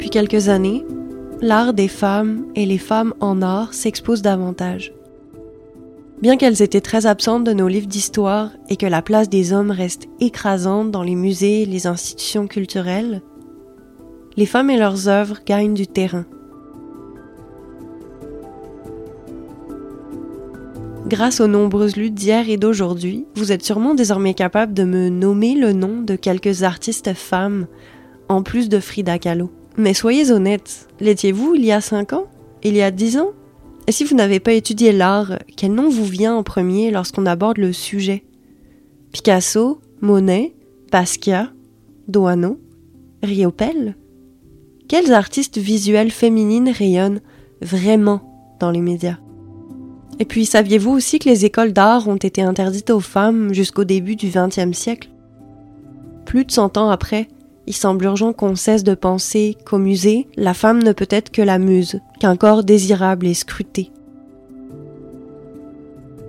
Depuis quelques années, l'art des femmes et les femmes en art s'exposent davantage. Bien qu'elles étaient très absentes de nos livres d'histoire et que la place des hommes reste écrasante dans les musées et les institutions culturelles, les femmes et leurs œuvres gagnent du terrain. Grâce aux nombreuses luttes d'hier et d'aujourd'hui, vous êtes sûrement désormais capable de me nommer le nom de quelques artistes femmes, en plus de Frida Kahlo. Mais soyez honnête, l'étiez-vous il y a 5 ans? Il y a 10 ans? Et si vous n'avez pas étudié l'art, quel nom vous vient en premier lorsqu'on aborde le sujet? Picasso, Monet, Basquiat, Doano, Riopelle? Quels artistes visuels féminines rayonnent vraiment dans les médias? Et puis, saviez-vous aussi que les écoles d'art ont été interdites aux femmes jusqu'au début du XXe siècle? Plus de 100 ans après, il semble urgent qu'on cesse de penser qu'au musée, la femme ne peut être que la muse, qu'un corps désirable et scruté.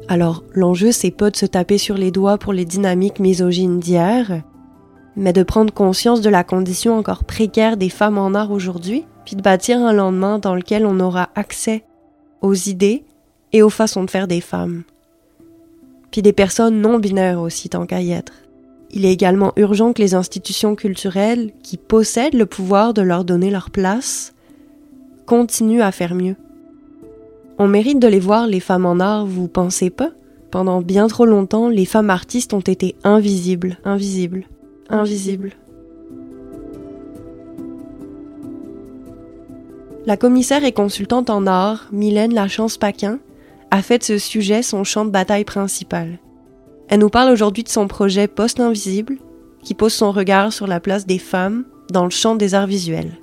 Alors, l'enjeu, c'est pas de se taper sur les doigts pour les dynamiques misogynes d'hier, mais de prendre conscience de la condition encore précaire des femmes en art aujourd'hui, puis de bâtir un lendemain dans lequel on aura accès aux idées et aux façons de faire des femmes. Puis des personnes non binaires aussi, tant qu'à y être. Il est également urgent que les institutions culturelles, qui possèdent le pouvoir de leur donner leur place, continuent à faire mieux. On mérite de les voir, les femmes en art, vous pensez pas? Pendant bien trop longtemps, les femmes artistes ont été invisibles, invisibles, invisibles. La commissaire et consultante en art, Mylène Lachance-Paquin, a fait de ce sujet son champ de bataille principal. Elle nous parle aujourd'hui de son projet Poste Invisible, qui pose son regard sur la place des femmes dans le champ des arts visuels.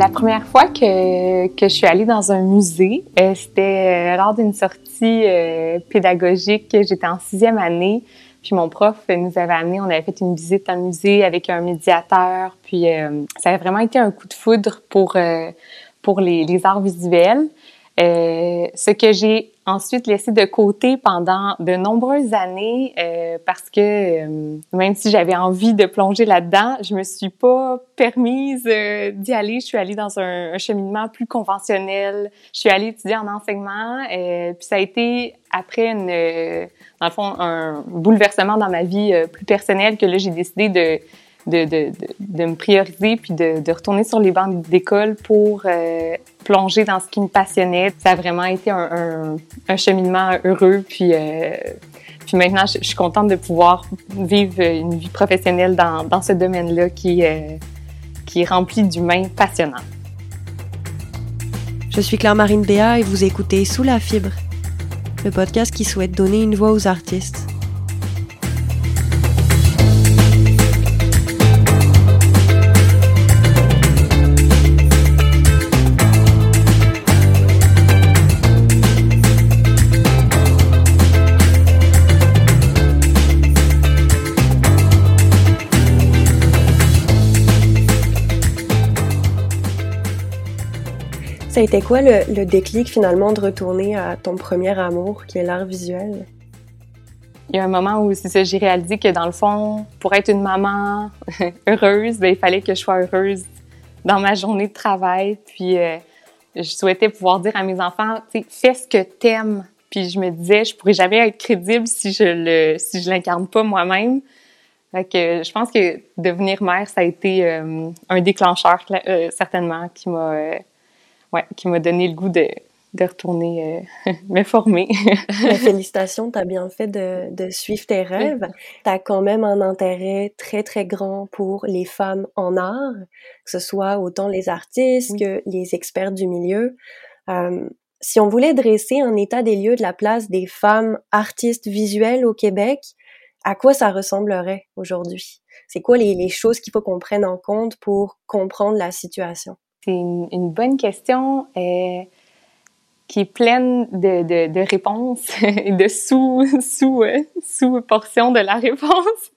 La première fois que, que je suis allée dans un musée, euh, c'était euh, lors d'une sortie euh, pédagogique. J'étais en sixième année, puis mon prof nous avait amené, on avait fait une visite dans le musée avec un médiateur, puis ça avait vraiment été un coup de foudre pour pour les, les arts visuels. Ce que j'ai ensuite laissé de côté pendant de nombreuses années euh, parce que euh, même si j'avais envie de plonger là-dedans, je me suis pas permise euh, d'y aller. Je suis allée dans un, cheminement plus conventionnel. Je suis allée étudier en enseignement. puis ça a été après une, dans le fond, un bouleversement dans ma vie plus personnelle que là j'ai décidé de de, de, de, me prioriser puis de, de, retourner sur les bancs d'école pour euh, plonger dans ce qui me passionnait. Ça a vraiment été un, un, cheminement heureux. Puis, euh, puis maintenant, je, suis contente de pouvoir vivre une vie professionnelle dans, dans ce domaine-là qui, euh, qui est rempli d'humains passionnants. Je suis Claire-Marine Béat et vous écoutez Sous la fibre, le podcast qui souhaite donner une voix aux artistes. Ça a quoi le, déclic finalement de retourner à ton premier amour qui est l'art visuel? Il y a un moment où j'ai réalisé que dans le fond, pour être une maman heureuse, ben, il fallait que je sois heureuse dans ma journée de travail. Puis euh, je souhaitais pouvoir dire à mes enfants, fais ce que t'aimes. Puis je me disais, je pourrais jamais être crédible si je le si je l'incarne pas moi-même. Fait je pense que devenir mère, ça a été euh, un déclencheur euh, certainement qui m'a ouais, qui m'a donné le goût de, de retourner euh, me former. félicitations, tu as bien fait de, de suivre tes rêves. Tu as quand même un intérêt très, très grand pour les femmes en art, que ce soit autant les artistes que les experts du milieu. Euh, si on voulait dresser un état des lieux de la place des femmes artistes visuelles au Québec, à quoi ça ressemblerait aujourd'hui? C'est quoi les, les choses qu'il faut qu'on prenne en compte pour comprendre la situation? C'est une, bonne question euh, qui est pleine de, de, de réponses et de sous, sous, euh, sous portions de la réponse.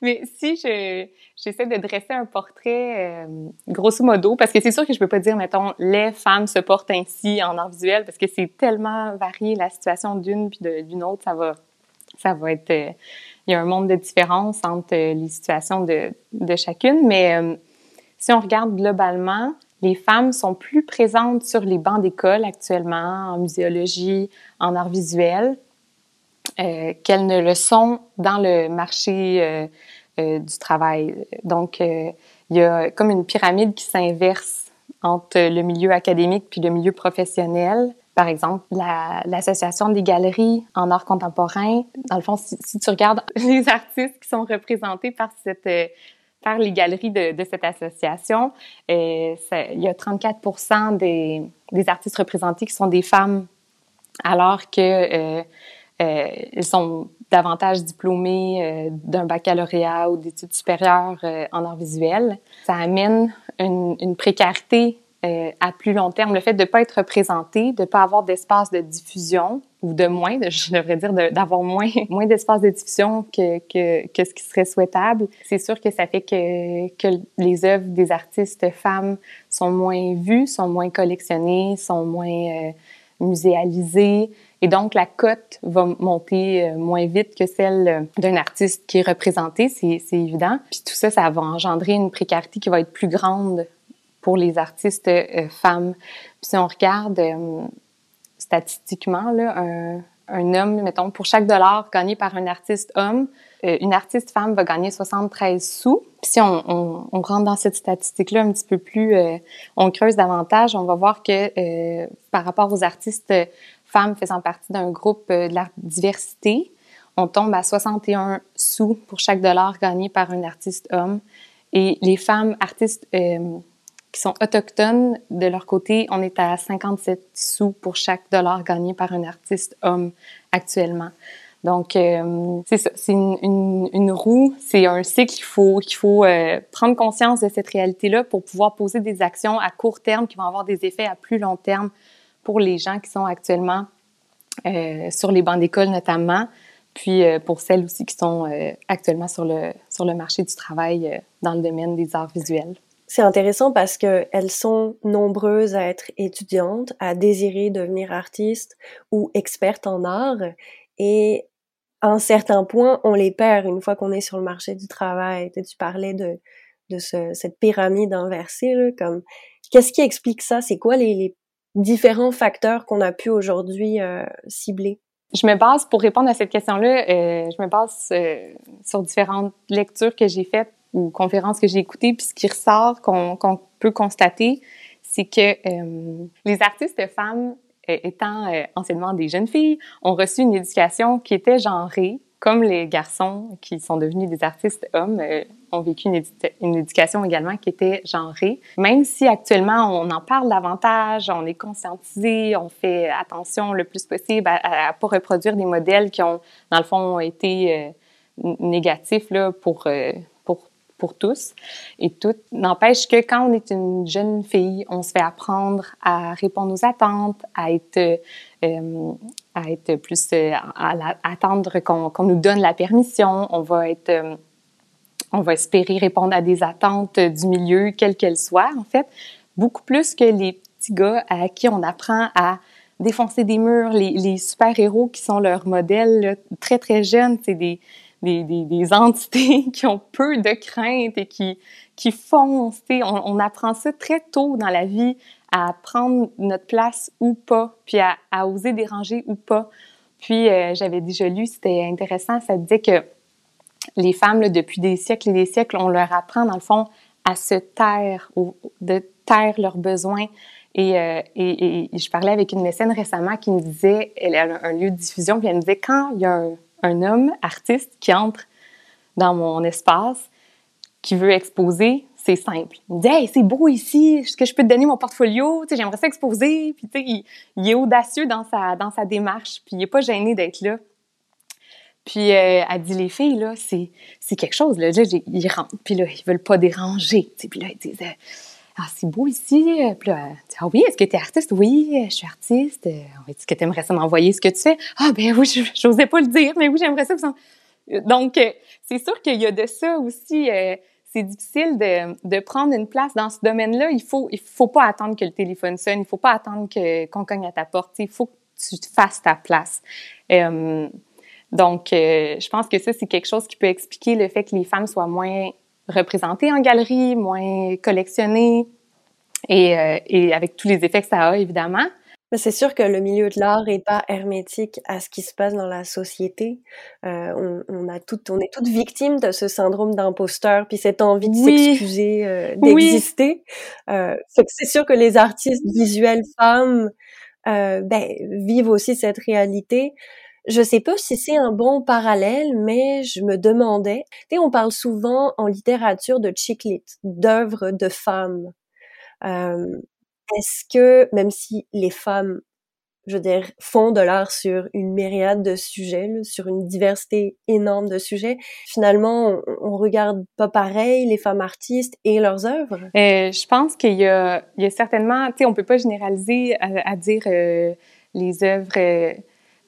Mais si je j'essaie de dresser un portrait euh, grosso modo, parce que c'est sûr que je peux pas dire, mettons, les femmes se portent ainsi en art visuel, parce que c'est tellement varié la situation d'une puis d'une autre, ça va ça va être euh, il y a un monde de différence entre les situations de, de chacune, mais euh, si on regarde globalement, les femmes sont plus présentes sur les bancs d'école actuellement en muséologie, en art visuel, euh, qu'elles ne le sont dans le marché euh, euh, du travail. Donc, il y a comme une pyramide qui s'inverse entre le milieu académique puis le milieu professionnel. Par exemple, l'association des galeries en art contemporain. Dans le fond, si, tu regardes les artistes qui sont représentés par cette par les galeries de, cette association, il y a 34 des, des artistes représentés qui sont des femmes, alors que euh, ils sont davantage diplômés euh, d'un baccalauréat ou d'études supérieures euh, en art visuel. Ça amène une, une précarité à plus long terme. Le fait de ne pas être représenté, de ne pas avoir d'espace de diffusion, ou de moins, je devrais dire d'avoir moins, moins d'espace de diffusion que, que, ce qui serait souhaitable. C'est sûr que ça fait que, que les œuvres des artistes femmes sont moins vues, sont moins collectionnées, sont moins muséalisées. Et donc, la cote va monter euh, moins vite que celle euh, d'un artiste qui est représenté, c'est évident. Puis tout ça, ça va engendrer une précarité qui va être plus grande pour les artistes euh, femmes. Puis si on regarde statistiquement, un, homme, mettons, pour chaque dollar gagné par un artiste homme, une artiste femme va gagner 73 sous. Puis si on, rentre dans cette statistique-là un petit peu plus, on creuse davantage, on va voir que par rapport aux artistes femmes faisant partie d'un groupe euh, de la diversité, on tombe à 61 sous pour chaque dollar gagné par un artiste homme. Et les femmes artistes euh, qui sont autochtones, de leur côté, on est à 57 sous pour chaque dollar gagné par un artiste homme actuellement. Donc, euh, c'est ça, c'est une, une, roue, c'est un cycle qu'il faut, qu'il faut prendre conscience de cette réalité-là pour pouvoir poser des actions à court terme qui vont avoir des effets à plus long terme pour les gens qui sont actuellement euh, sur les bancs d'école notamment, puis euh, pour celles aussi qui sont euh, actuellement sur le, sur le marché du travail dans le domaine des arts visuels. C'est intéressant parce qu'elles sont nombreuses à être étudiantes, à désirer devenir artistes ou expertes en art. Et à un certain point, on les perd une fois qu'on est sur le marché du travail. Tu parlais de, de ce, cette pyramide inversée, là, comme qu'est-ce qui explique ça? C'est quoi les, les différents facteurs qu'on a pu aujourd'hui euh, cibler? Je me base, pour répondre à cette question-là, euh, je me base euh, sur différentes lectures que j'ai faites ou conférences que j'ai écoutées, puis ce qui ressort, qu'on peut constater, c'est que les artistes femmes, étant anciennement des jeunes filles, ont reçu une éducation qui était genrée, comme les garçons qui sont devenus des artistes hommes euh, ont vécu une, éducation également qui était genrée. Même si actuellement on en parle davantage, on est conscientisé, on fait attention le plus possible à ne pas reproduire des modèles qui ont, dans le fond, été euh, négatifs là, pour, euh, tous et toutes. N'empêche que quand on est une jeune fille, on se fait apprendre à répondre aux attentes, à être euh, à être plus euh, à, attendre qu'on nous donne la permission. On va être euh, on va espérer répondre à des attentes du milieu, quelles qu'elles soient, en fait, beaucoup plus que les petits gars à qui on apprend à défoncer des murs, les, super-héros qui sont leurs modèles très, très jeunes, c'est des, des, des, entités qui ont peu de crainte et qui, qui foncent. On, on apprend ça très tôt dans la vie à prendre notre place ou pas, puis à, oser déranger ou pas. Puis euh, j'avais déjà lu, c'était intéressant, ça disait que les femmes, depuis des siècles et des siècles, on leur apprend, dans le fond, à se taire, ou de taire leurs besoins. Et, euh, et, et, je parlais avec une mécène récemment qui me disait, elle a un lieu de diffusion, puis elle me disait, quand il y a un, un homme artiste qui entre dans mon espace, qui veut exposer, c'est simple. Il me dit Hey, c'est beau ici, est-ce que je peux te donner mon portfolio? J'aimerais ça exposer. Puis, tu sais, il, est audacieux dans sa, dans sa démarche, puis il n'est pas gêné d'être là. Puis, euh, elle dit Les filles, là, c'est, quelque chose. Là, là, ils rentrent, puis là, ils veulent pas déranger. Puis là, ils disent Ah, c'est beau ici. Puis là, Ah oui, est-ce que tu es artiste? Oui, je suis artiste. Est-ce que tu aimerais ça m'envoyer ce que tu fais? Ah, ben oui, je n'osais pas le dire, mais oui, j'aimerais ça. Donc, c'est sûr qu'il y a de ça aussi. c'est difficile de, de, prendre une place dans ce domaine-là. Il faut, il faut pas attendre que le téléphone sonne. Il faut pas attendre que qu'on cogne à ta porte. Il faut que tu fasses ta place. donc, je pense que ça, c'est quelque chose qui peut expliquer le fait que les femmes soient moins représentées en galerie, moins collectionnées, et, euh, et avec tous les effets que ça a, évidemment. Mais c'est sûr que le milieu de l'art est pas hermétique à ce qui se passe dans la société. Euh, on, on, a toutes, on est toutes victimes de ce syndrome d'imposteur, puis cette envie de s'excuser, euh, d'exister. Euh, c'est sûr que les artistes visuels femmes euh, ben, vivent aussi cette réalité. Je sais pas si c'est un bon parallèle, mais je me demandais. Tu sais, on parle souvent en littérature de chick d'œuvres de femmes. Euh, Est-ce que, même si les femmes, je veux dire, font de l'art sur une myriade de sujets, sur une diversité énorme de sujets, finalement, on, regarde pas pareil les femmes artistes et leurs œuvres? Euh, je pense qu'il y y a certainement, tu sais, on peut pas généraliser à, dire euh, les œuvres...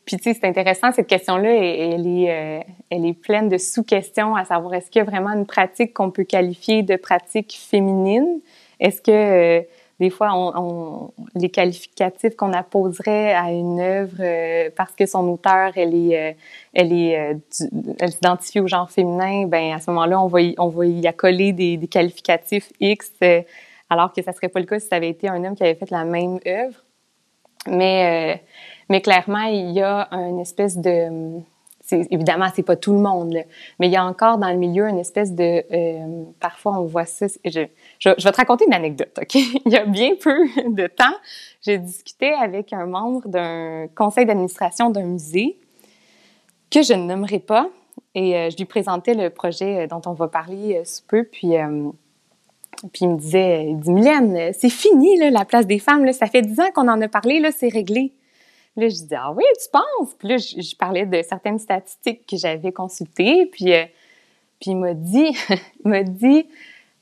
Puis tu sais, c'est intéressant cette question-là, elle est, euh, elle est pleine de sous-questions, à savoir est-ce qu'il y a vraiment une pratique qu'on peut qualifier de pratique féminine? Est-ce que euh, des fois, les qualificatifs qu'on apposerait à une œuvre euh, parce que son auteur, elle est, elle s'identifie au genre féminin, ben à ce moment-là, on va y, on va y accoler des, des qualificatifs X, alors que ça serait pas le cas si ça avait été un homme qui avait fait la même œuvre. Mais, mais clairement, il y a une espèce de évidemment c'est pas tout le monde mais il y a encore dans le milieu une espèce de euh, parfois on voit ça je, vais te raconter une anecdote ok? Il y a bien peu de temps j'ai discuté avec un membre d'un conseil d'administration d'un musée que je ne nommerai pas et euh, je lui présentais le projet dont on va parler euh, sous peu puis puis il me disait il dit Mylène c'est fini la place des femmes ça fait dix ans qu'on en a parlé c'est réglé là, je dis, ah oui, tu penses? Puis là, je, parlais de certaines statistiques que j'avais consultées. Puis, euh, puis il m'a dit, il m'a dit,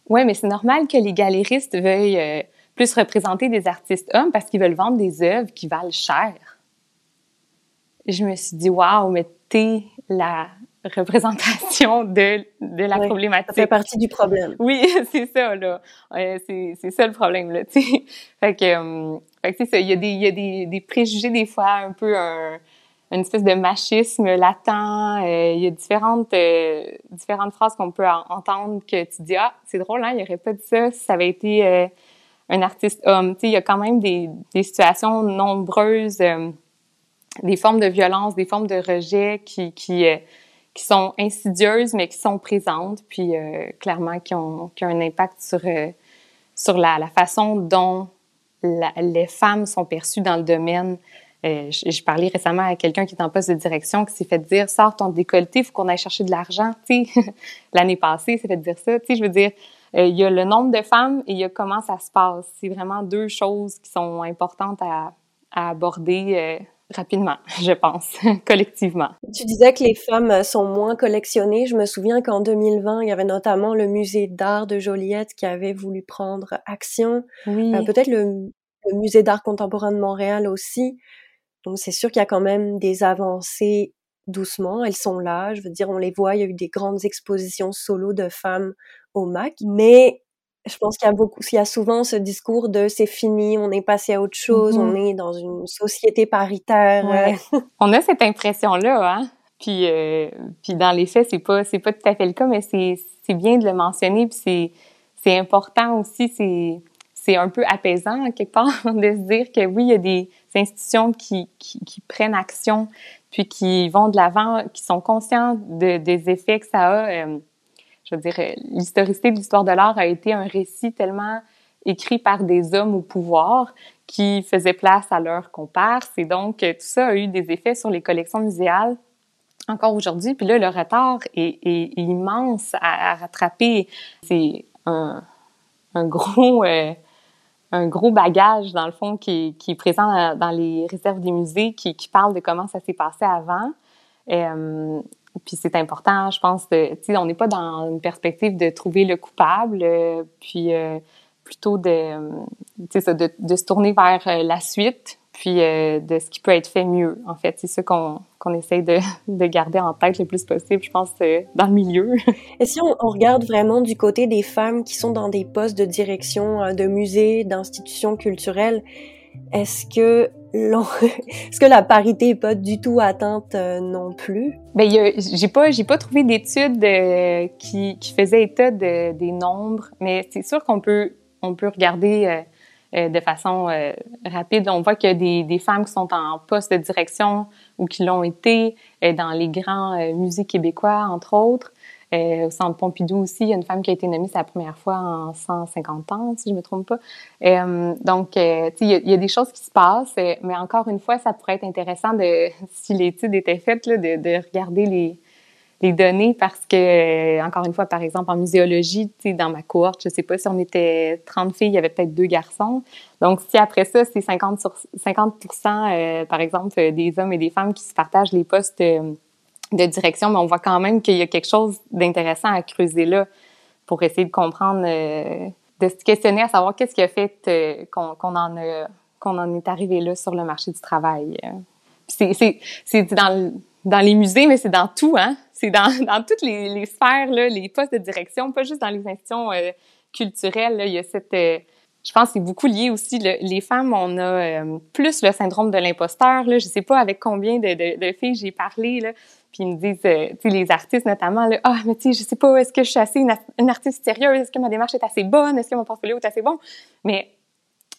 ouais, mais c'est normal que les galéristes veuillent euh, plus représenter des artistes hommes parce qu'ils veulent vendre des œuvres qui valent cher. je me suis dit, waouh, mais t'es la représentation de, de la problématique. Ça fait partie du problème. Oui, c'est ça, là. c'est, c'est ça le problème, là, tu sais. Fait que, euh, fait que. Il y a, des, y a des, des préjugés, des fois, un peu un, une espèce de machisme latent. Euh, il y a différentes, euh, différentes phrases qu'on peut entendre que tu dis, ah, c'est drôle, hein, il aurait pas dit ça si ça avait été euh, un artiste homme. Il y a quand même des, des situations nombreuses, des formes de violence, des formes de rejet qui, qui qui sont insidieuses, mais qui sont présentes, puis euh, clairement qui ont, qui ont un impact sur, euh, sur la, la, façon dont les femmes sont perçues dans le domaine. Euh, je, parlais récemment à quelqu'un qui est en poste de direction qui s'est fait dire sors ton décolleté, il faut qu'on aille chercher de l'argent. L'année passée, s'est fait dire ça. je veux dire, il y a le nombre de femmes et il y a comment ça se passe. C'est vraiment deux choses qui sont importantes à, à aborder rapidement, je pense, collectivement. Tu disais que les femmes sont moins collectionnées. Je me souviens qu'en 2020, il y avait notamment le musée d'art de Joliette qui avait voulu prendre action. Oui. Euh, peut-être le, musée d'art contemporain de Montréal aussi. Donc c'est sûr qu'il y a quand même des avancées doucement. Elles sont là. Je veux dire, on les voit. Il y a eu des grandes expositions solo de femmes au MAC. Mais je pense qu'il y a beaucoup, il y a souvent ce discours de c'est fini, on est passé à autre chose, on mm-hmm. est dans une société paritaire. On a cette impression-là, hein. Puis, euh, puis dans les faits, c'est pas, c'est pas tout à fait le cas, mais c'est, c'est bien de le mentionner, puis c'est, c'est important aussi, c'est, c'est un peu apaisant quelque part de se dire que oui, il y a des institutions qui, qui, qui prennent action, puis qui vont de l'avant, qui sont conscients de, des effets que ça a. Euh, je veux dire, l'historicité de l'histoire de l'art a été un récit tellement écrit par des hommes au pouvoir qui faisaient place à leurs comparses. Et donc, tout ça a eu des effets sur les collections muséales encore aujourd'hui. Puis là, le retard est, immense à, rattraper. C'est un, gros... Euh, un gros bagage, dans le fond, qui, est présent dans les réserves des musées, qui, parle de comment ça s'est passé avant. Euh, puis c'est important, je pense, tu on n'est pas dans une perspective de trouver le coupable, euh, puis euh, plutôt de, sais, de, de, se tourner vers euh, la suite, puis de ce qui peut être fait mieux. En fait, c'est ça qu'on qu'on essaye de, de, garder en tête le plus possible, je pense, dans le milieu. Et si on, on, regarde vraiment du côté des femmes qui sont dans des postes de direction de musées, d'institutions culturelles, est-ce que est-ce que la parité est pas du tout atteinte non plus? Ben j'ai pas j'ai pas trouvé d'études qui qui faisaient état de, des nombres, mais c'est sûr qu'on peut on peut regarder euh, de façon euh, rapide. On voit qu'il y a des, des, femmes qui sont en poste de direction ou qui l'ont été euh, dans les grands musées québécois, entre autres. Au Centre Pompidou aussi, il y a une femme qui a été nommée sa première fois en 150 ans, si je me trompe pas. donc, il y, a, il y, a des choses qui se passent, mais encore une fois, ça pourrait être intéressant de, si l'étude était faite, là, de, de regarder les, les données parce que, euh, encore une fois, par exemple, en muséologie, dans ma cohorte, je sais pas si on était 30 filles, il y avait peut-être deux garçons. Donc, si après ça, c'est 50 sur 50 euh, par exemple, des hommes et des femmes qui se partagent les postes euh, de direction, mais on voit quand même qu'il y a quelque chose d'intéressant à creuser là pour essayer de comprendre, de se questionner à savoir qu'est-ce qui a fait qu'on en en est arrivé là sur le marché du travail. C'est dans, dans les musées, mais c'est dans tout, hein? c'est dans, dans toutes les, sphères, là, les postes de direction, pas juste dans les institutions euh, culturelles. Là, il y a cette, euh, je pense, que c'est beaucoup lié aussi. les femmes, on a euh, plus le syndrome de l'imposteur. Là, je sais pas avec combien de, filles j'ai parlé là, puis ils me disent, sais, les artistes notamment, là, ah, mais tu sais, je sais pas, est-ce que je suis assez une, artiste sérieuse, est-ce que ma démarche est assez bonne, est-ce que mon portfolio est assez bon, mais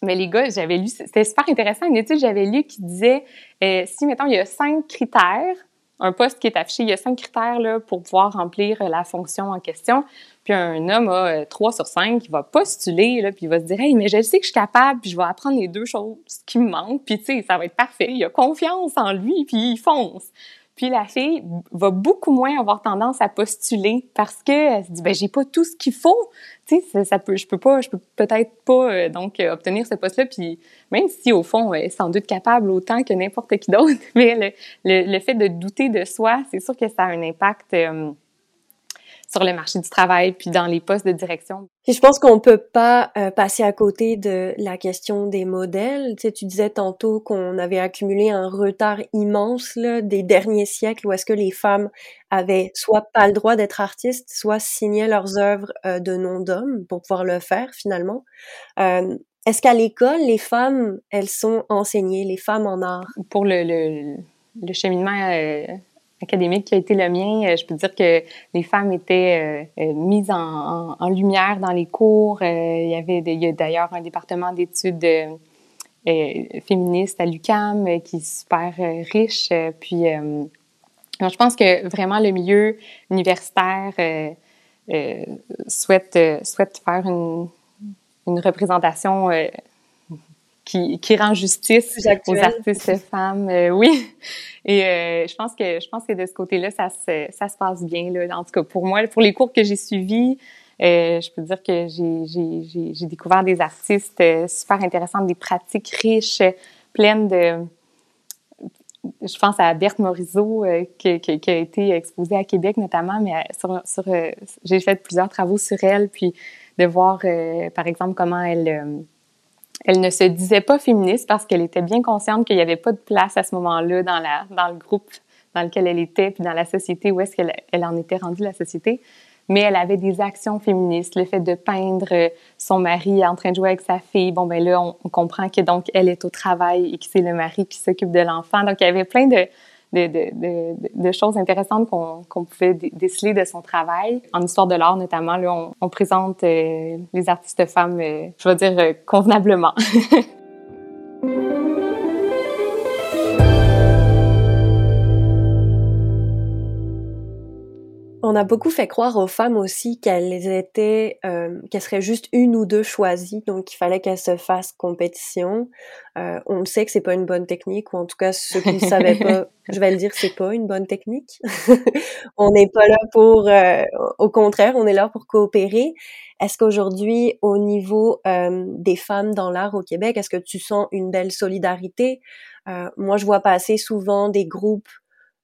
mais les gars, j'avais lu, c'était super intéressant, une étude j'avais lu qui disait, si, mettons, il y a cinq critères un poste qui est affiché, il y a cinq critères là, pour pouvoir remplir euh, la fonction en question. Puis un homme a euh, trois sur cinq, qui va postuler, là, puis il va se dire Hey, mais je sais que je suis capable, puis je vais apprendre les deux choses qui me manquent, puis tu sais, ça va être parfait. Il a confiance en lui, puis il fonce. Puis la fille va beaucoup moins avoir tendance à postuler parce que elle se dit ben j'ai pas tout ce qu'il faut. Tu sais ça, peut je peux pas je peux peut-être pas euh, donc euh, obtenir ce poste là puis même si au fond elle est sans doute capable autant que n'importe qui d'autre mais le, le, fait de douter de soi, c'est sûr que ça a un impact euh, sur le marché du travail puis dans les postes de direction. Et je pense qu'on peut pas euh, passer à côté de la question des modèles. Tu, sais, tu disais tantôt qu'on avait accumulé un retard immense là, des derniers siècles où est-ce que les femmes avaient soit pas le droit d'être artistes, soit signaient leurs œuvres euh, de nom d'hommes pour pouvoir le faire finalement. Euh, est-ce qu'à l'école, les femmes, elles sont enseignées, les femmes en art? Pour le, le, le cheminement académique qui a été le mien, euh, je peux dire que les femmes étaient euh, euh, mises en, lumière dans les cours. il y avait d'ailleurs un département d'études féministes à l'UCAM qui est super riche. puis, je pense que vraiment le milieu universitaire souhaite, faire une représentation qui, qui rend justice aux artistes femmes. Euh, oui. Et euh, je pense que je pense que de ce côté-là, ça se, ça se passe bien. Là. En tout cas, pour moi, pour les cours que j'ai suivis, euh, je peux dire que j'ai découvert des artistes euh, super intéressants, des pratiques riches, pleines de... Je pense à Berthe Morisot, euh, qui, qui, qui, a été exposée à Québec notamment, mais sur, sur j'ai fait plusieurs travaux sur elle, puis de voir, par exemple, comment elle elle ne se disait pas féministe parce qu'elle était bien consciente qu'il n'y avait pas de place à ce moment-là dans, dans le groupe dans lequel elle était, puis dans la société, où est-ce qu'elle elle en était rendue, la société. Mais elle avait des actions féministes, le fait de peindre son mari en train de jouer avec sa fille. Bon, ben là, on, on comprend que donc elle est au travail et que c'est le mari qui s'occupe de l'enfant. Donc, il y avait plein de, de, choses intéressantes qu'on pouvait déceler de son travail. En histoire de l'art, notamment, là, on, on présente euh, les artistes femmes, euh, je vais dire, euh, convenablement. On a beaucoup fait croire aux femmes aussi qu'elles étaient, euh, qu'elles seraient juste une ou deux choisies, donc il fallait qu'elles se fassent compétition. Euh, on le sait que c'est pas une bonne technique, ou en tout cas ceux qui ne savaient pas, je vais le dire, c'est pas une bonne technique. on n'est pas là pour, euh, au contraire, on est là pour coopérer. Est-ce qu'aujourd'hui, au niveau euh, des femmes dans l'art au Québec, est-ce que tu sens une belle solidarité? Euh, Moi, je vois passer souvent des groupes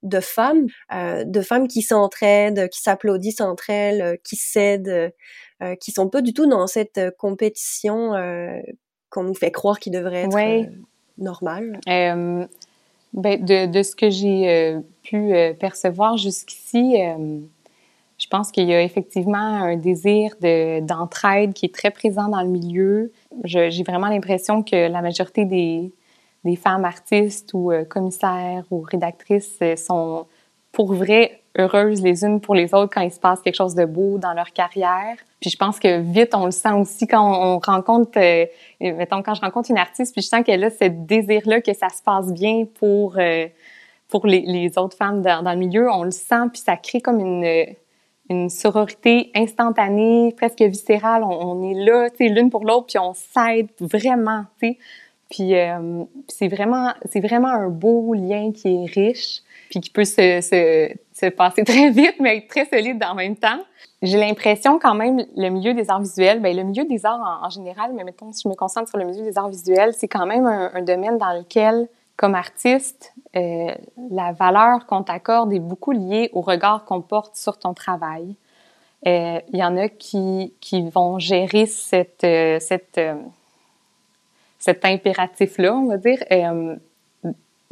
de femmes, euh, de femmes qui s'entraident, qui s'applaudissent entre elles, euh, qui s'aident, euh, qui sont pas du tout dans cette compétition qu'on nous fait croire qu'ils devraient être. Oui. normal? ben, de, de, ce que j'ai pu percevoir jusqu'ici, je pense qu'il y a effectivement un désir d'entraide qui est très présent dans le milieu. J'ai vraiment l'impression que la majorité des, des femmes artistes ou commissaires ou rédactrices sont pour vrai heureuses les unes pour les autres quand il se passe quelque chose de beau dans leur carrière. Puis je pense que vite, on le sent aussi quand on, rencontre, euh, mettons, quand je rencontre une artiste, puis je sens qu'elle a ce désir-là que ça se passe bien pour, euh, pour les, autres femmes dans, dans, le milieu. On le sent, puis ça crée comme une, une sororité instantanée, presque viscérale. On, on est là, tu sais, l'une pour l'autre, puis on s'aide vraiment, tu sais. Puis euh, c'est vraiment, c'est vraiment un beau lien qui est riche puis qui peut se, se, se, passer très vite, mais être très solide en même temps. J'ai l'impression quand même, le milieu des arts visuels, ben le milieu des arts en, général, mais mettons, si je me concentre sur le milieu des arts visuels, c'est quand même un, domaine dans lequel, comme artiste, euh, la valeur qu'on t'accorde est beaucoup liée au regard qu'on porte sur ton travail. Euh, il y en a qui, qui vont gérer cette, euh, cette, euh, cet impératif-là, on va dire, euh,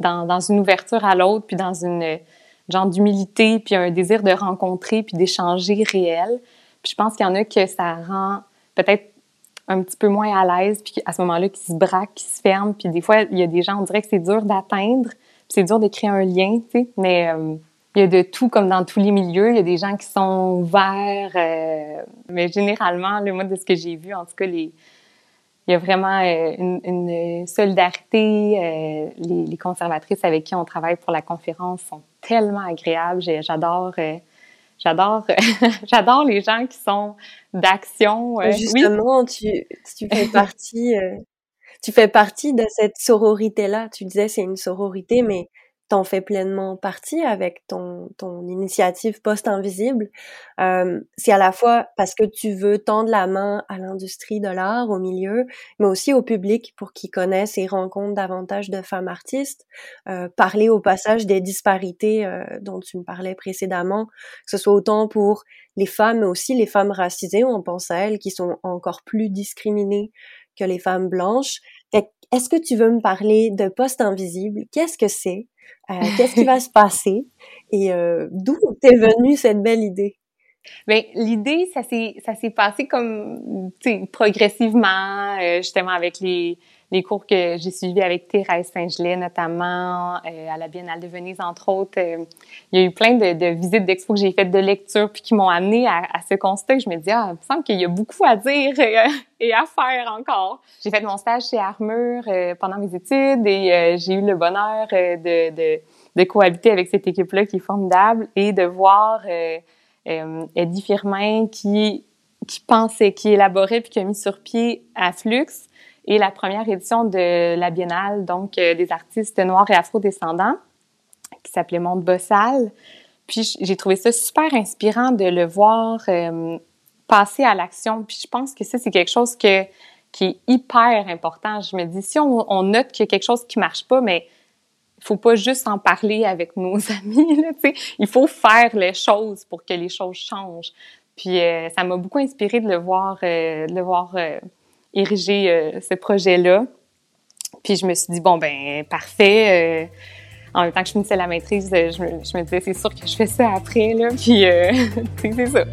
dans, dans une ouverture à l'autre, puis dans une genre d'humilité, puis un désir de rencontrer, puis d'échanger réel. Puis je pense qu'il y en a que ça rend peut-être un petit peu moins à l'aise, puis à ce moment-là, qui se braquent, qui se ferment. Puis des fois, il y a des gens, on dirait que c'est dur d'atteindre, puis c'est dur de créer un lien, tu sais. Mais euh, il y a de tout, comme dans tous les milieux. Il y a des gens qui sont ouverts. Euh, mais généralement, le mode de ce que j'ai vu, en tout cas, les, il y a vraiment euh, une, une, solidarité. Euh, les, les, conservatrices avec qui on travaille pour la conférence sont tellement agréables. J'adore, euh, j'adore, j'adore les gens qui sont d'action. Justement, tu, tu fais partie, tu fais partie de cette sororité-là. Tu disais c'est une sororité, mais t'en fais pleinement partie avec ton, ton initiative post-invisible. Euh, c'est à la fois parce que tu veux tendre la main à l'industrie de l'art, au milieu, mais aussi au public pour qu'ils connaissent et rencontrent davantage de femmes artistes. Euh, parler au passage des disparités euh, dont tu me parlais précédemment, que ce soit autant pour les femmes, mais aussi les femmes racisées, on pense à elles, qui sont encore plus discriminées que les femmes blanches. Est-ce que tu veux me parler de poste invisible? Qu'est-ce que c'est? Euh, qu'est-ce qui va se passer? Et euh, d'où t'es venue cette belle idée? Bien, l'idée, ça s'est ça s'est passé comme progressivement, euh, justement avec les les cours que j'ai suivis avec Thérèse Saint-Gelais, notamment à la Biennale de Venise, entre autres. il y a eu plein de, de visites d'expo que j'ai faites de lecture, puis qui m'ont amené à, à, ce constat je me dis, ah, il me semble qu'il y a beaucoup à dire et, à faire encore. J'ai fait mon stage chez Armure pendant mes études et j'ai eu le bonheur de, de, de, cohabiter avec cette équipe-là qui est formidable et de voir euh, Eddie Firmin qui, qui pensait, qui élaborait puis qui a mis sur pied à Flux et la première édition de la Biennale, donc euh, des artistes noirs et afro-descendants, qui s'appelait Monde Bossal. Puis j'ai trouvé ça super inspirant de le voir euh, passer à l'action. Puis je pense que ça, c'est quelque chose qui est hyper important. Je me dis, si on, note qu'il y a quelque chose qui marche pas, mais il faut pas juste en parler avec nos amis, il faut faire les choses pour que les choses changent. Puis euh, ça m'a beaucoup inspiré de le voir, de le voir ériger ce projet-là. Puis je me suis dit bon ben parfait. en même temps que je finissais la maîtrise, je me, je me disais c'est sûr que je fais ça après là. Puis c'est ça.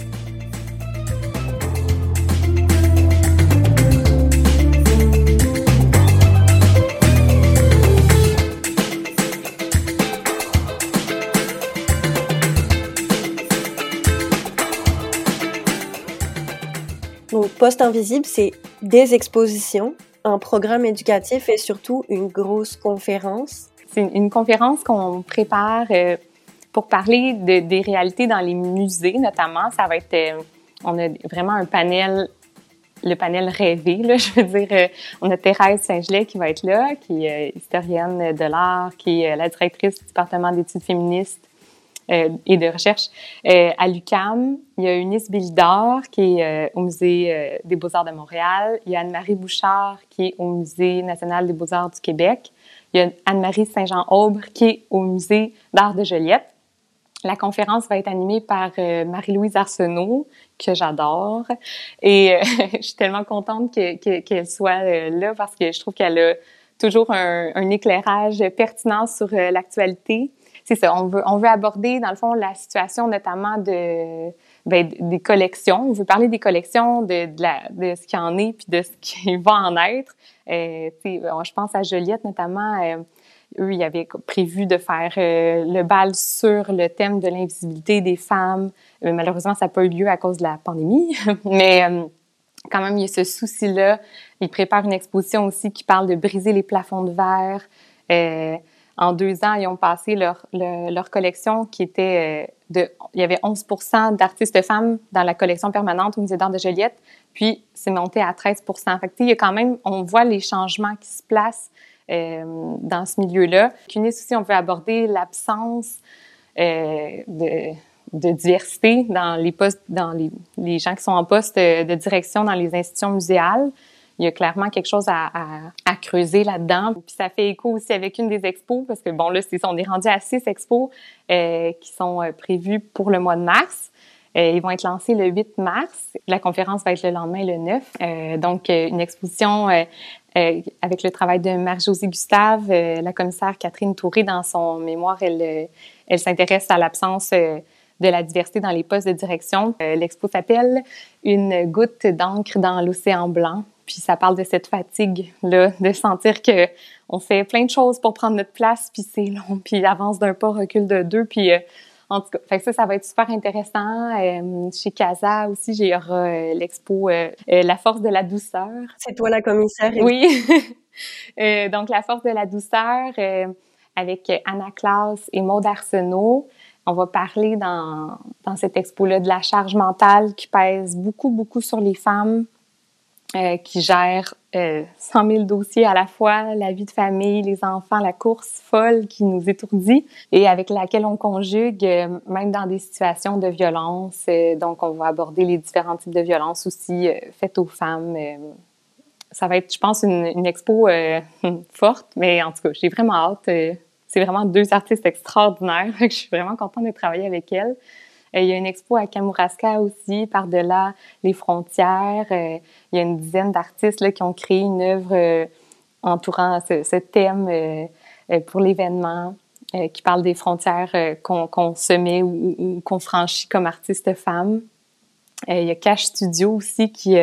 Poste Invisible, c'est des expositions, un programme éducatif et surtout une grosse conférence. C'est une conférence qu'on prépare euh, pour parler de, des réalités dans les musées, notamment. Ça va être, euh, on a vraiment un panel, le panel rêvé, je veux dire. Euh, on a Thérèse Saint-Gelais qui va être là, qui est historienne de l'art, qui est la directrice du département d'études féministes et de recherche. Euh, à l'UCAM, il y a Eunice Bildor qui est euh, au Musée euh, des beaux-arts de Montréal. Il y a Anne-Marie Bouchard qui est au Musée national des beaux-arts du Québec. Il y a Anne-Marie Saint-Jean-Aubre qui est au Musée d'art de Joliette. La conférence va être animée par Marie-Louise Arsenault, que j'adore. Et je suis tellement contente qu'elle que, qu'elle soit là parce que je trouve qu'elle a toujours un, éclairage pertinent sur l'actualité. C'est ça, on veut, on veut aborder, dans le fond, la situation notamment de ben, des collections. On veut parler des collections, de, de, la, de ce qui en est, puis de ce qui va en être. Euh, je pense à Joliette notamment. Euh, eux, ils avaient prévu de faire euh, le bal sur le thème de l'invisibilité des femmes. Euh, malheureusement, ça n'a pas eu lieu à cause de la pandémie, mais quand même, il y a ce souci-là. Ils préparent une exposition aussi qui parle de briser les plafonds de verre. En deux ans, ils ont passé leur, leur collection qui était de, il y avait 11 d'artistes femmes dans la collection permanente au Musée d'art de Joliette, puis c'est monté à 13% Fait que, il y a quand même, on voit les changements qui se placent euh, dans ce milieu-là. Qu'une aussi, on veut aborder l'absence euh, de, de, diversité dans les postes, dans les, les, gens qui sont en poste de direction dans les institutions muséales il y a clairement quelque chose à, à, à creuser là-dedans. Puis ça fait écho aussi avec une des expos, parce que bon, là, c'est, on est rendu à six expos euh, qui sont euh, prévues pour le mois de mars. Euh, ils vont être lancés le 8 mars. La conférence va être le lendemain, le 9. Euh, donc, euh, une exposition avec le travail de Marie-Josée Gustave, la commissaire Catherine Touré, dans son mémoire, elle, elle s'intéresse à l'absence de la diversité dans les postes de direction. L'expo s'appelle Une goutte d'encre dans l'océan blanc. Puis ça parle de cette fatigue là, de sentir que on fait plein de choses pour prendre notre place, puis c'est long, puis avance d'un pas, recule de deux, puis euh, en tout cas, fait que ça, ça va être super intéressant. Euh, chez Casa aussi, j'ai aura euh, l'expo La force de la douceur. C'est toi la commissaire. Oui. donc la force de la douceur avec Anna Klaus et Maud Arsenault. On va parler dans, dans cette expo-là de la charge mentale qui pèse beaucoup, beaucoup sur les femmes euh, qui gère euh, 100 000 dossiers à la fois, la vie de famille, les enfants, la course folle qui nous étourdit et avec laquelle on conjugue euh, même dans des situations de violence. Euh, donc, on va aborder les différents types de violences aussi faites aux femmes. ça va être, je pense, une, une expo forte, mais en tout cas, j'ai vraiment hâte. c'est vraiment deux artistes extraordinaires. je suis vraiment contente de travailler avec elles. Euh, il y a une expo à Kamouraska aussi, par-delà les frontières. Euh, il y a une dizaine d'artistes qui ont créé une œuvre euh, entourant ce, thème pour l'événement. qui parle des frontières qu'on se met ou, qu'on franchit comme artiste femme. il y a Cash Studio aussi qui,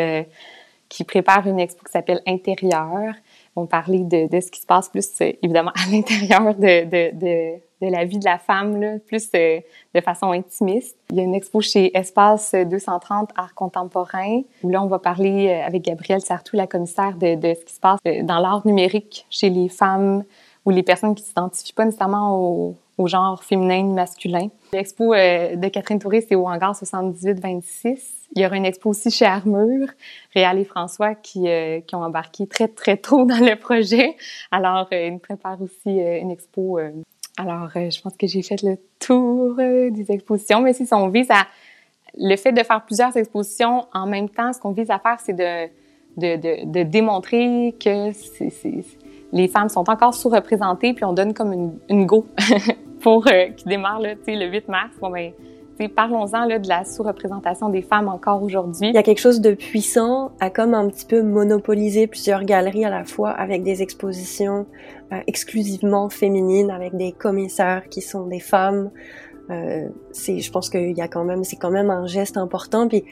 prépare une expo qui s'appelle Intérieur. On parler de, de, ce qui se passe plus, évidemment, à l'intérieur de la vie de la femme, là, plus euh, de façon intimiste. Il y a une expo chez Espace 230 Art contemporain, où là, on va parler euh, avec Gabrielle Sartou, la commissaire, de, de ce qui se passe euh, dans l'art numérique chez les femmes ou les personnes qui s'identifient pas nécessairement au, au genre féminin ni masculin. L'expo de Catherine Touré, c'est au hangar 78-26. Il y aura une expo aussi chez Armure, Réal et François, qui, qui ont embarqué très, très tôt dans le projet. Alors, ils nous préparent aussi une expo alors, euh, je pense que j'ai fait le tour euh, des expositions, mais si on vise à le fait de faire plusieurs expositions en même temps, ce qu'on vise à faire, c'est de, de, de, de, démontrer que les femmes sont encore sous-représentées, puis on donne comme une, une go pour euh, qui démarre là, le 8 mars. Bon, ben, Parlons-en de la sous-représentation des femmes encore aujourd'hui. Il y a quelque chose de puissant à comme un petit peu monopoliser plusieurs galeries à la fois avec des expositions euh, exclusivement féminines, avec des commissaires qui sont des femmes. Euh, je pense qu'il y a quand même, c'est quand même un geste important. Puis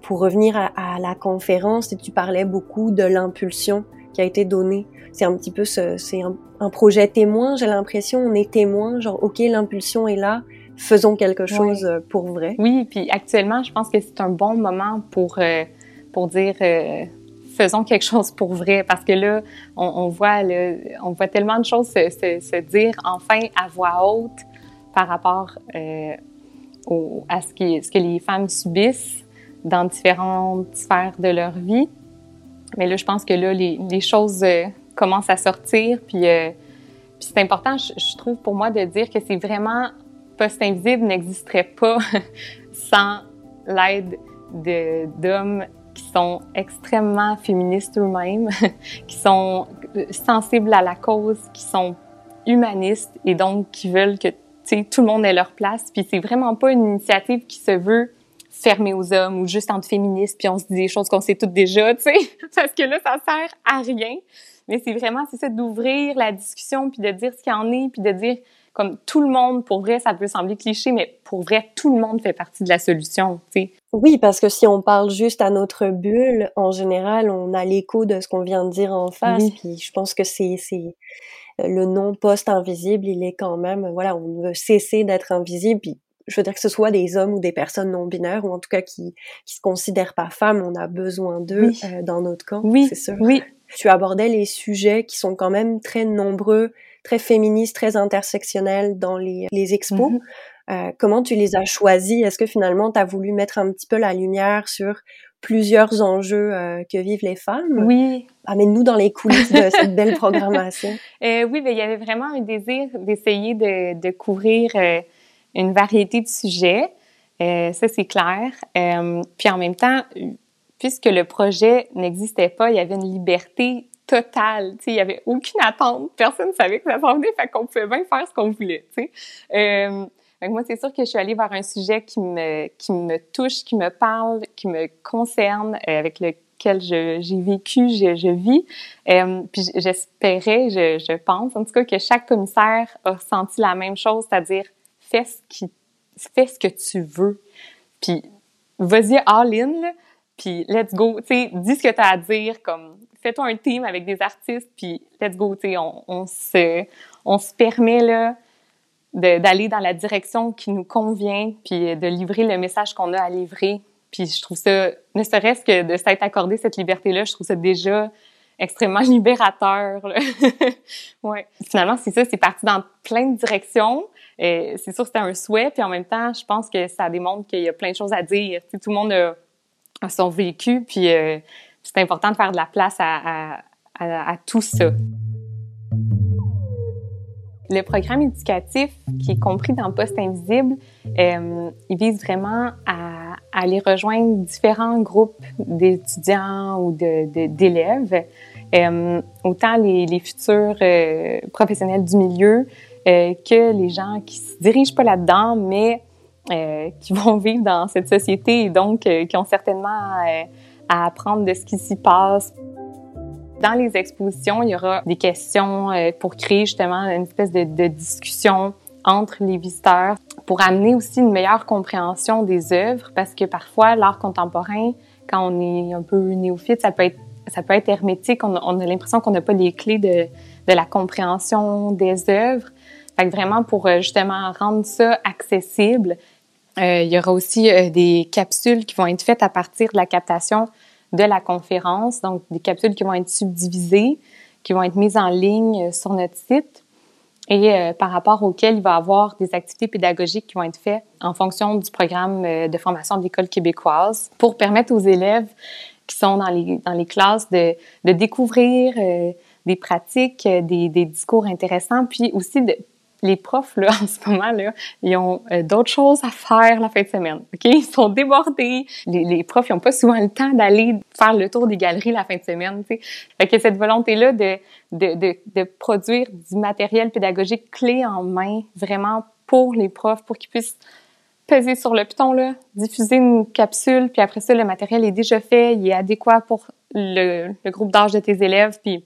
pour revenir à, à la conférence, tu parlais beaucoup de l'impulsion qui a été donnée. C'est un petit peu ce, c'est un projet témoin. J'ai l'impression, on est témoin. Genre, ok, l'impulsion est là faisons quelque chose euh, pour vrai. Oui, puis actuellement, je pense que c'est un bon moment pour euh, pour dire euh, faisons quelque chose pour vrai parce que là, on, on voit on voit tellement de choses se, se, se, dire enfin à voix haute par rapport au, à ce, qui, ce que les femmes subissent dans différentes sphères de leur vie. Mais là, je pense que là, les, les choses commencent à sortir, puis, puis c'est important, je, je trouve, pour moi, de dire que c'est vraiment Poste Invisible n'existerait pas sans l'aide d'hommes qui sont extrêmement féministes eux-mêmes, qui sont sensibles à la cause, qui sont humanistes et donc qui veulent que tout le monde ait leur place. Puis c'est vraiment pas une initiative qui se veut fermé aux hommes ou juste entre féministes puis on se dit des choses qu'on sait toutes déjà, tu sais, parce que là, ça sert à rien. Mais c'est vraiment, c'est ça, d'ouvrir la discussion puis de dire ce qu'il y en est puis de dire comme tout le monde, pour vrai, ça peut sembler cliché, mais pour vrai, tout le monde fait partie de la solution, tu sais. Oui, parce que si on parle juste à notre bulle, en général, on a l'écho de ce qu'on vient de dire en face, puis je pense que c'est, c'est, euh, le non poste invisible, il est quand même, voilà, on veut cesser d'être invisible, puis je veux dire que ce soit des hommes ou des personnes non binaires, ou en tout cas qui qui se considèrent pas femmes, on a besoin d'eux euh, dans notre camp, oui. c'est sûr. Oui. Tu abordais les sujets qui sont quand même très nombreux, très féministes, très intersectionnels dans les, les expos. Mm-hmm. Euh, comment tu les as choisis Est-ce que finalement tu as voulu mettre un petit peu la lumière sur plusieurs enjeux euh, que vivent les femmes? Oui. Amène-nous dans les coulisses de cette belle programmation. Euh, oui, mais il y avait vraiment un désir d'essayer de, de, couvrir euh, une variété de sujets. Ça, c'est clair. Puis en même temps, puisque le projet n'existait pas, il y avait une liberté totale. Il y avait aucune attente. Personne ne savait que ça s'en venait, fait qu'on pouvait bien faire ce qu'on voulait. Euh, moi, c'est sûr que je suis allée vers un sujet qui me, qui me touche, qui me parle, qui me concerne, euh, avec lequel j'ai vécu, je, je vis. Euh, puis j'espérais, je, je, pense, en tout cas, que chaque commissaire a senti la même chose, c'est-à-dire fais ce qui, fais ce que tu veux. Puis vas-y all in, là, puis let's go. Tu sais, dis ce que tu as à dire, comme fais-toi un team avec des artistes, puis let's go. Tu sais, on, on se, on se permet là d'aller dans la direction qui nous convient, puis de livrer le message qu'on a à livrer. Puis je trouve ça, ne serait-ce que de s'être accordé cette liberté-là, je trouve ça déjà extrêmement libérateur. ouais. Finalement, c'est ça, c'est parti dans plein de directions. C'est sûr c'était un souhait, puis en même temps, je pense que ça démontre qu'il y a plein de choses à dire. Tu tout le monde a, son vécu, puis euh, c'est important de faire de la place à, à, à, à tout ça. Le programme éducatif qui est compris dans Poste Invisible, euh, il vise vraiment à, à, aller rejoindre différents groupes d'étudiants ou d'élèves, de, euh, autant les, les futurs euh, professionnels du milieu euh, que les gens qui se dirigent pas là-dedans, mais euh, qui vont vivre dans cette société et donc euh, qui ont certainement à apprendre de ce qui s'y passe. Dans les expositions, il y aura des questions euh, pour créer justement une espèce de, de, discussion entre les visiteurs pour amener aussi une meilleure compréhension des œuvres parce que parfois l'art contemporain, quand on est un peu néophyte, ça peut être ça peut être hermétique. On, on a l'impression qu'on n'a pas les clés de, de la compréhension des œuvres. Fait que vraiment pour euh, justement rendre ça accessible, euh, il y aura aussi euh, des capsules qui vont être faites à partir de la captation de la conférence, donc des capsules qui vont être subdivisées, qui vont être mises en ligne sur notre site. Et euh, par rapport auxquelles il va y avoir des activités pédagogiques qui vont être faites en fonction du programme euh, de formation de l'école québécoise pour permettre aux élèves qui sont dans les, dans les classes de, de découvrir euh, des pratiques, des, des discours intéressants, puis aussi de les profs, là, en ce moment, là, ils ont euh, d'autres choses à faire la fin de semaine, OK? Ils sont débordés. Les, les profs, ils n'ont pas souvent le temps d'aller faire le tour des galeries la fin de semaine, tu sais. Fait que cette volonté-là de, de, de, de, produire du matériel pédagogique clé en main, vraiment pour les profs, pour qu'ils puissent peser sur le piton, là, diffuser une capsule, puis après ça, le matériel est déjà fait, il est adéquat pour le, le groupe d'âge de tes élèves, puis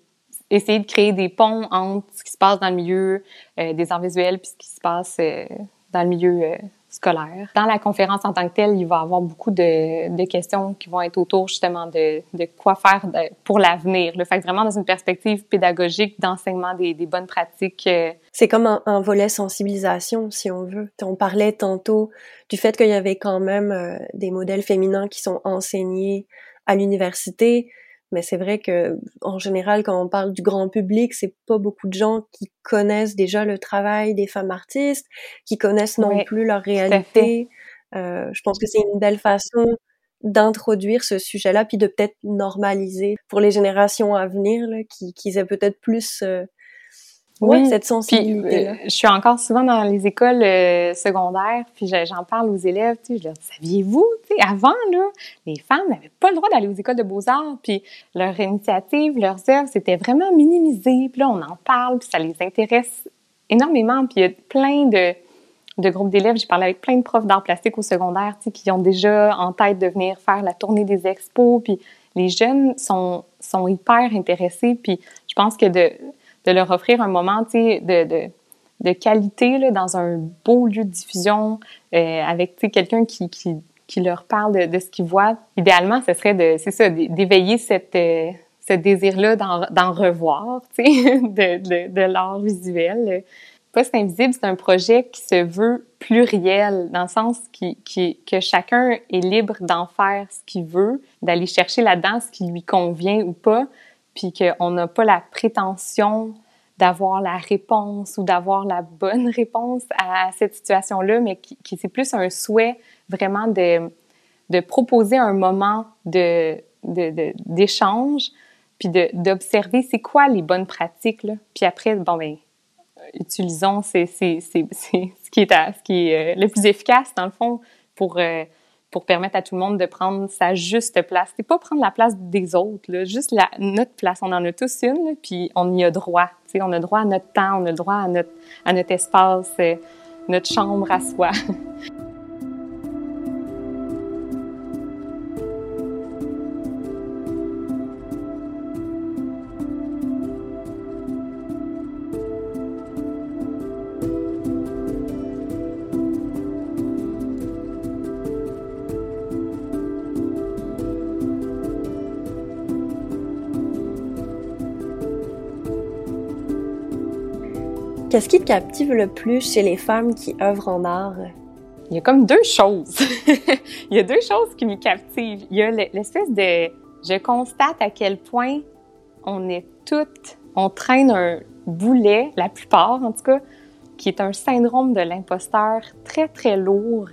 essayer de créer des ponts entre ce qui se passe dans le milieu euh, des arts visuels puis ce qui se passe euh, dans le milieu euh, scolaire. Dans la conférence en tant que telle, il va y avoir beaucoup de, questions qui vont être autour justement de, de quoi faire pour l'avenir. Le fait que vraiment dans une perspective pédagogique d'enseignement des, bonnes pratiques. C'est comme un, volet sensibilisation, si on veut. On parlait tantôt du fait qu'il y avait quand même des modèles féminins qui sont enseignés à l'université mais c'est vrai que en général quand on parle du grand public c'est pas beaucoup de gens qui connaissent déjà le travail des femmes artistes qui connaissent non oui, plus leur réalité. Euh, je pense que c'est une belle façon d'introduire ce sujet-là puis de peut-être normaliser pour les générations à venir là, qui, qui aient peut-être plus euh, oui, cette sensibilité euh, je suis encore souvent dans les écoles euh, secondaires, puis j'en parle aux élèves, tu sais, je leur dis, saviez-vous, avant, là, les femmes n'avaient pas le droit d'aller aux écoles de beaux-arts, puis leur initiative, leurs œuvres, c'était vraiment minimisé, puis là, on en parle, puis ça les intéresse énormément, puis il y a plein de, groupes d'élèves. J'ai parlé avec plein de profs d'art plastique au secondaire, qui ont déjà en tête de venir faire la tournée des expos. Puis les jeunes sont, hyper intéressés. Puis je pense que de, leur offrir un moment, de, qualité dans un beau lieu de diffusion euh, avec quelqu'un qui, qui, leur parle de, ce qu'ils voient. Idéalement, ce serait de, c'est ça, d'éveiller cette, euh, ce désir-là d'en revoir, de, de, de l'art visuel. Poste invisible, c'est un projet qui se veut pluriel, dans le sens qui, qui, que chacun est libre d'en faire ce qu'il veut, d'aller chercher là-dedans ce qui lui convient ou pas, puis qu'on n'a pas la prétention d'avoir la réponse ou d'avoir la bonne réponse à cette situation-là, mais qui, c'est plus un souhait vraiment de, de proposer un moment de, d'échange, puis d'observer c'est quoi les bonnes pratiques, puis après, bon, ben, utilisons c'est ce qui est, à, ce qui est euh, le plus efficace, dans le fond, pour, euh, pour permettre à tout le monde de prendre sa juste place. C'est pas prendre la place des autres, là, juste la, notre place. On en a tous une, puis on y a droit. On a droit à notre temps, on a droit à notre, à notre espace, euh, notre chambre à soi. Qu'est-ce qui te captive le plus chez les femmes qui œuvrent en art? Il y a comme deux choses. Il y a deux choses qui me captivent. Il y a l'espèce de... Je constate à quel point on est toutes... On traîne un boulet, la plupart en tout cas, qui est un syndrome de l'imposteur très, très lourd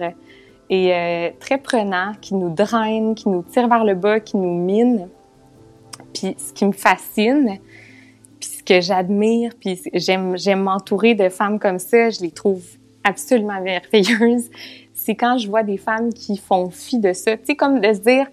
et euh, très prenant, qui nous draine, qui nous tire vers le bas, qui nous mine. Puis ce qui me fascine, que j'admire, puis j'aime j'aime m'entourer de femmes comme ça, je les trouve absolument merveilleuses. C'est quand je vois des femmes qui font fi de ça, tu sais comme de se dire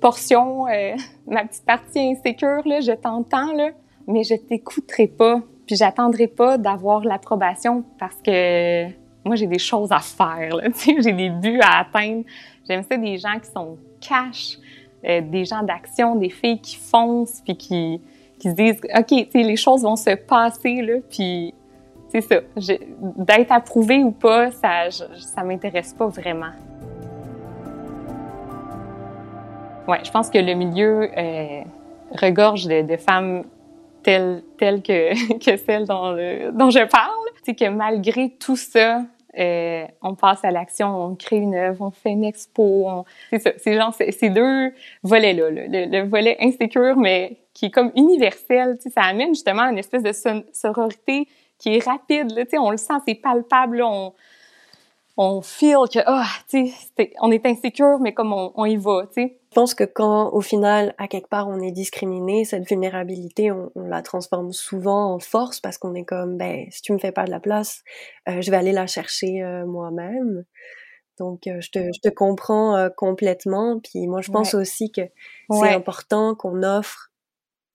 portion euh, ma petite partie insécure là, je t'entends là, mais je t'écouterai pas, puis j'attendrai pas d'avoir l'approbation parce que moi j'ai des choses à faire tu sais, j'ai des buts à atteindre. J'aime ça des gens qui sont cash, euh, des gens d'action, des filles qui foncent puis qui qui se disent, OK, les choses vont se passer, là, puis c'est ça. D'être approuvé ou pas, ça, ça m'intéresse pas vraiment. Ouais, je pense que le milieu euh, regorge de, femmes telles, telles que, celles dont, dont je parle. C'est que malgré tout ça, euh, on passe à l'action, on crée une œuvre, on fait une expo. C'est ça, c'est genre ces deux volets-là. Le, volet insécure, mais qui est comme universel. Ça amène justement une espèce de sororité qui est rapide. Là, on le sent, c'est palpable. Là, on, on feel que ah, tu sais, on est insécure, mais comme on, on y va, tu sais. Je pense que quand, au final, à quelque part, on est discriminé, cette vulnérabilité, on, on la transforme souvent en force parce qu'on est comme, ben, si tu me fais pas de la place, euh, je vais aller la chercher euh, moi-même. Donc, euh, je, te, je te comprends complètement. Puis moi, je pense aussi que c'est important qu'on offre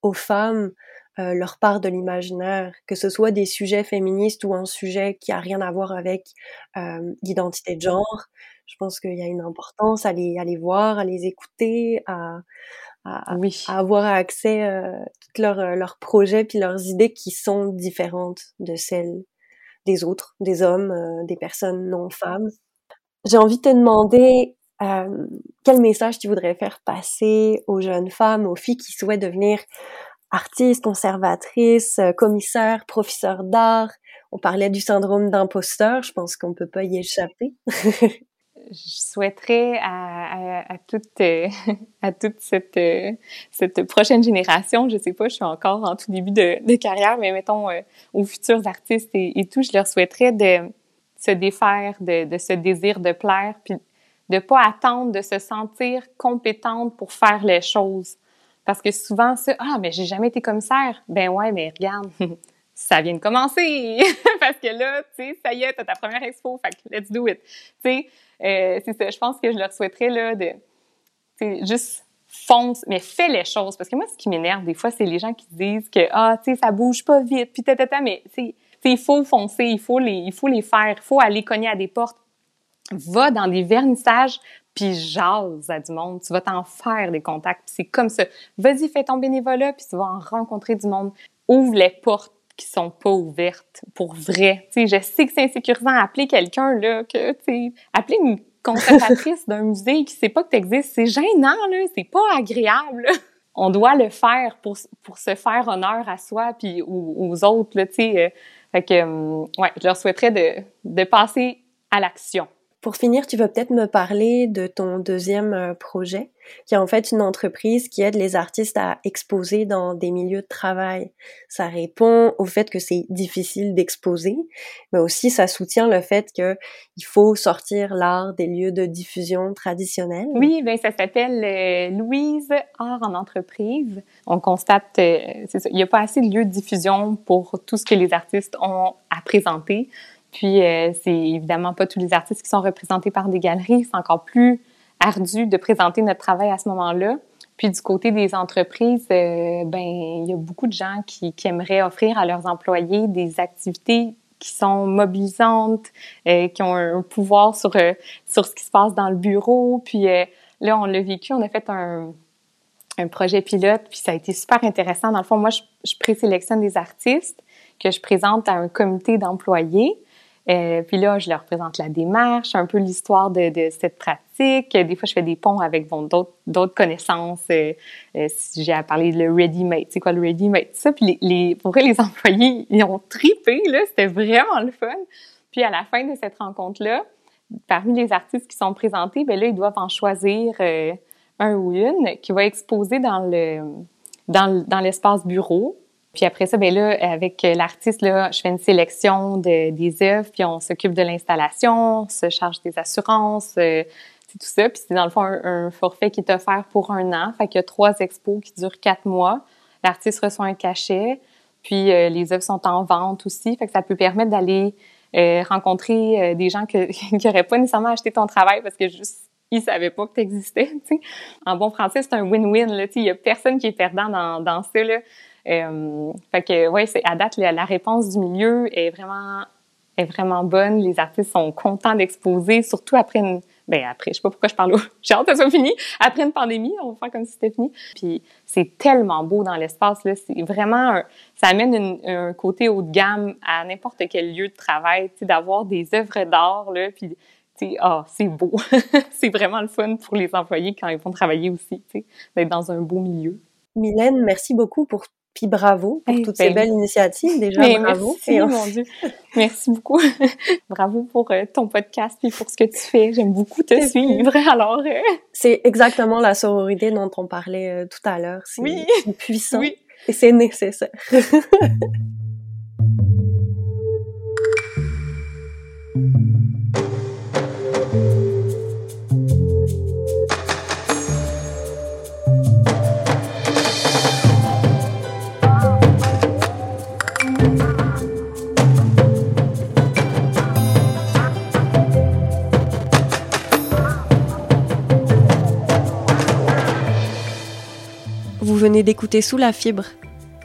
aux femmes euh, leur part de l'imaginaire, que ce soit des sujets féministes ou un sujet qui a rien à voir avec euh, l'identité de genre. Je pense qu'il y a une importance à les, à les voir, à les écouter, à, à, à avoir accès à euh, tous leurs, euh, leurs projets puis leurs idées qui sont différentes de celles des autres, des hommes, des personnes non femmes. J'ai envie de te demander euh, quel message tu voudrais faire passer aux jeunes femmes, aux filles qui souhaitent devenir artiste, conservatrice, euh, commissaire, professeur d'art. On parlait du syndrome d'imposteur, je pense qu'on peut pas y échapper. je souhaiterais à, toute, euh, euh, cette prochaine génération, je sais pas, je suis encore en tout début de, carrière, mais mettons aux futurs artistes et, et, tout, je leur souhaiterais de se défaire de, de ce désir de plaire, puis de pas attendre de se sentir compétente pour faire les choses. Parce que souvent, ça, ah, mais j'ai jamais été commissaire. Ben ouais, mais regarde, ça vient de commencer. Parce que là, tu sais, ça y est, t'as ta première expo, fait que let's do it. Tu sais, euh, c'est ça. Je pense que je leur souhaiterais, là, de, tu sais, juste fonce, mais fais les choses. Parce que moi, ce qui m'énerve des fois, c'est les gens qui disent que, ah, tu sais, ça bouge pas vite, puis tata, mais, tu sais, il faut foncer, il faut les, il faut les faire, il faut aller cogner à des portes. Va dans des vernissages, puis jase à du monde. Tu vas t'en faire des contacts. C'est comme ça. Vas-y, fais ton bénévolat, puis tu vas en rencontrer du monde. Ouvre les portes qui sont pas ouvertes pour vrai. Tu sais, je sais que c'est insécurisant appeler quelqu'un là que tu appeler une conservatrice d'un musée qui sait pas que tu existes, c'est gênant là, c'est pas agréable. On doit le faire pour pour se faire honneur à soi puis aux, autres là, tu. Euh, fait que euh, ouais, je leur souhaiterais de de passer à l'action. Pour finir, tu vas peut-être me parler de ton deuxième euh, projet, qui est en fait une entreprise qui aide les artistes à exposer dans des milieux de travail. Ça répond au fait que c'est difficile d'exposer, mais aussi ça soutient le fait que il faut sortir l'art des lieux de diffusion traditionnels. Oui, ben ça s'appelle euh, Louise Art en entreprise. On constate, euh, c'est ça, il n'y a pas assez de lieux de diffusion pour tout ce que les artistes ont à présenter. Puis, euh, c'est évidemment pas tous les artistes qui sont représentés par des galeries. C'est encore plus ardu de présenter notre travail à ce moment-là. Puis, du côté des entreprises, euh, ben, il y a beaucoup de gens qui, qui, aimeraient offrir à leurs employés des activités qui sont mobilisantes, euh, qui ont un pouvoir sur, sur ce qui se passe dans le bureau. Puis, là, on l'a vécu, on a fait un, un projet pilote, puis ça a été super intéressant. Dans le fond, moi, je, je présélectionne des artistes que je présente à un comité d'employés. Euh, puis là, je leur présente la démarche, un peu l'histoire de, de, cette pratique. Des fois, je fais des ponts avec bon, d'autres connaissances. Euh, euh, si j'ai à parler de le ready-made, c'est quoi le ready-made? Ça, puis les, les, pour vrai, les employés, ils ont tripé, là. C'était vraiment le fun. Puis à la fin de cette rencontre-là, parmi les artistes qui sont présentés, ben là, ils doivent en choisir euh, un ou une qui va exposer dans le dans l'espace bureau. Puis après ça, ben là, avec l'artiste, là, je fais une sélection de, des œuvres, puis on s'occupe de l'installation, on se charge des assurances, euh, tout ça. Puis c'est dans le fond un, forfait qui est offert pour un an. Fait qu'il y a trois expos qui durent quatre mois. L'artiste reçoit un cachet, puis euh, les œuvres sont en vente aussi. Fait que ça peut permettre d'aller euh, rencontrer des gens qui n'auraient pas nécessairement acheté ton travail parce que juste ils savaient pas que tu existais. En bon français, c'est un win-win. Il y a personne qui est perdant dans, dans ça. Là. Euh, fait que ouais, c'est à date la, réponse du milieu est vraiment est vraiment bonne. Les artistes sont contents d'exposer, surtout après une ben après, je sais pas pourquoi je parle. J'ai hâte que ça soit fini. Après une pandémie, on va faire comme si c'était fini. Puis c'est tellement beau dans l'espace là. C'est vraiment ça amène un côté haut de gamme à n'importe quel lieu de travail. Tu d'avoir des œuvres d'art là. Puis ah, c'est beau. c'est vraiment le fun pour les employés quand ils vont travailler aussi. Tu sais, d'être dans un beau milieu. Mylène, merci beaucoup pour puis bravo pour toutes ces ben belles initiatives. Déjà, bravo. Merci, mon Dieu. Merci beaucoup. bravo pour euh, ton podcast puis pour ce que tu fais. J'aime beaucoup te suivre. Alors, euh, c'est exactement la sororité dont on parlait euh, tout à l'heure. C'est oui. puissant oui. et c'est nécessaire. D'écouter Sous la fibre,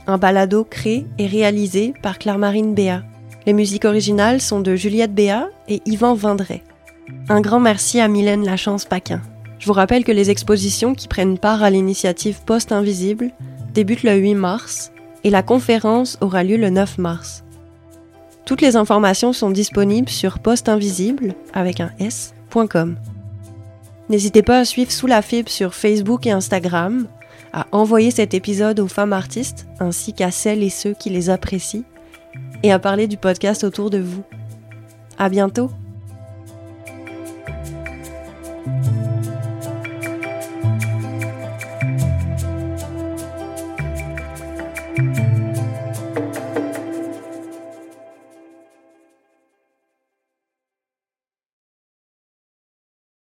un balado créé et réalisé par Claire-Marine Béat. Les musiques originales sont de Juliette Béat et Yvan Vendray. Un grand merci à Mylène Lachance-Paquin. Je vous rappelle que les expositions qui prennent part à l'initiative Poste Invisible débutent le 8 mars et la conférence aura lieu le 9 mars. Toutes les informations sont disponibles sur posteinvisible avec un s.com. N'hésitez pas à suivre Sous la fibre sur Facebook et Instagram à envoyer cet épisode aux femmes artistes ainsi qu'à celles et ceux qui les apprécient et à parler du podcast autour de vous. À bientôt!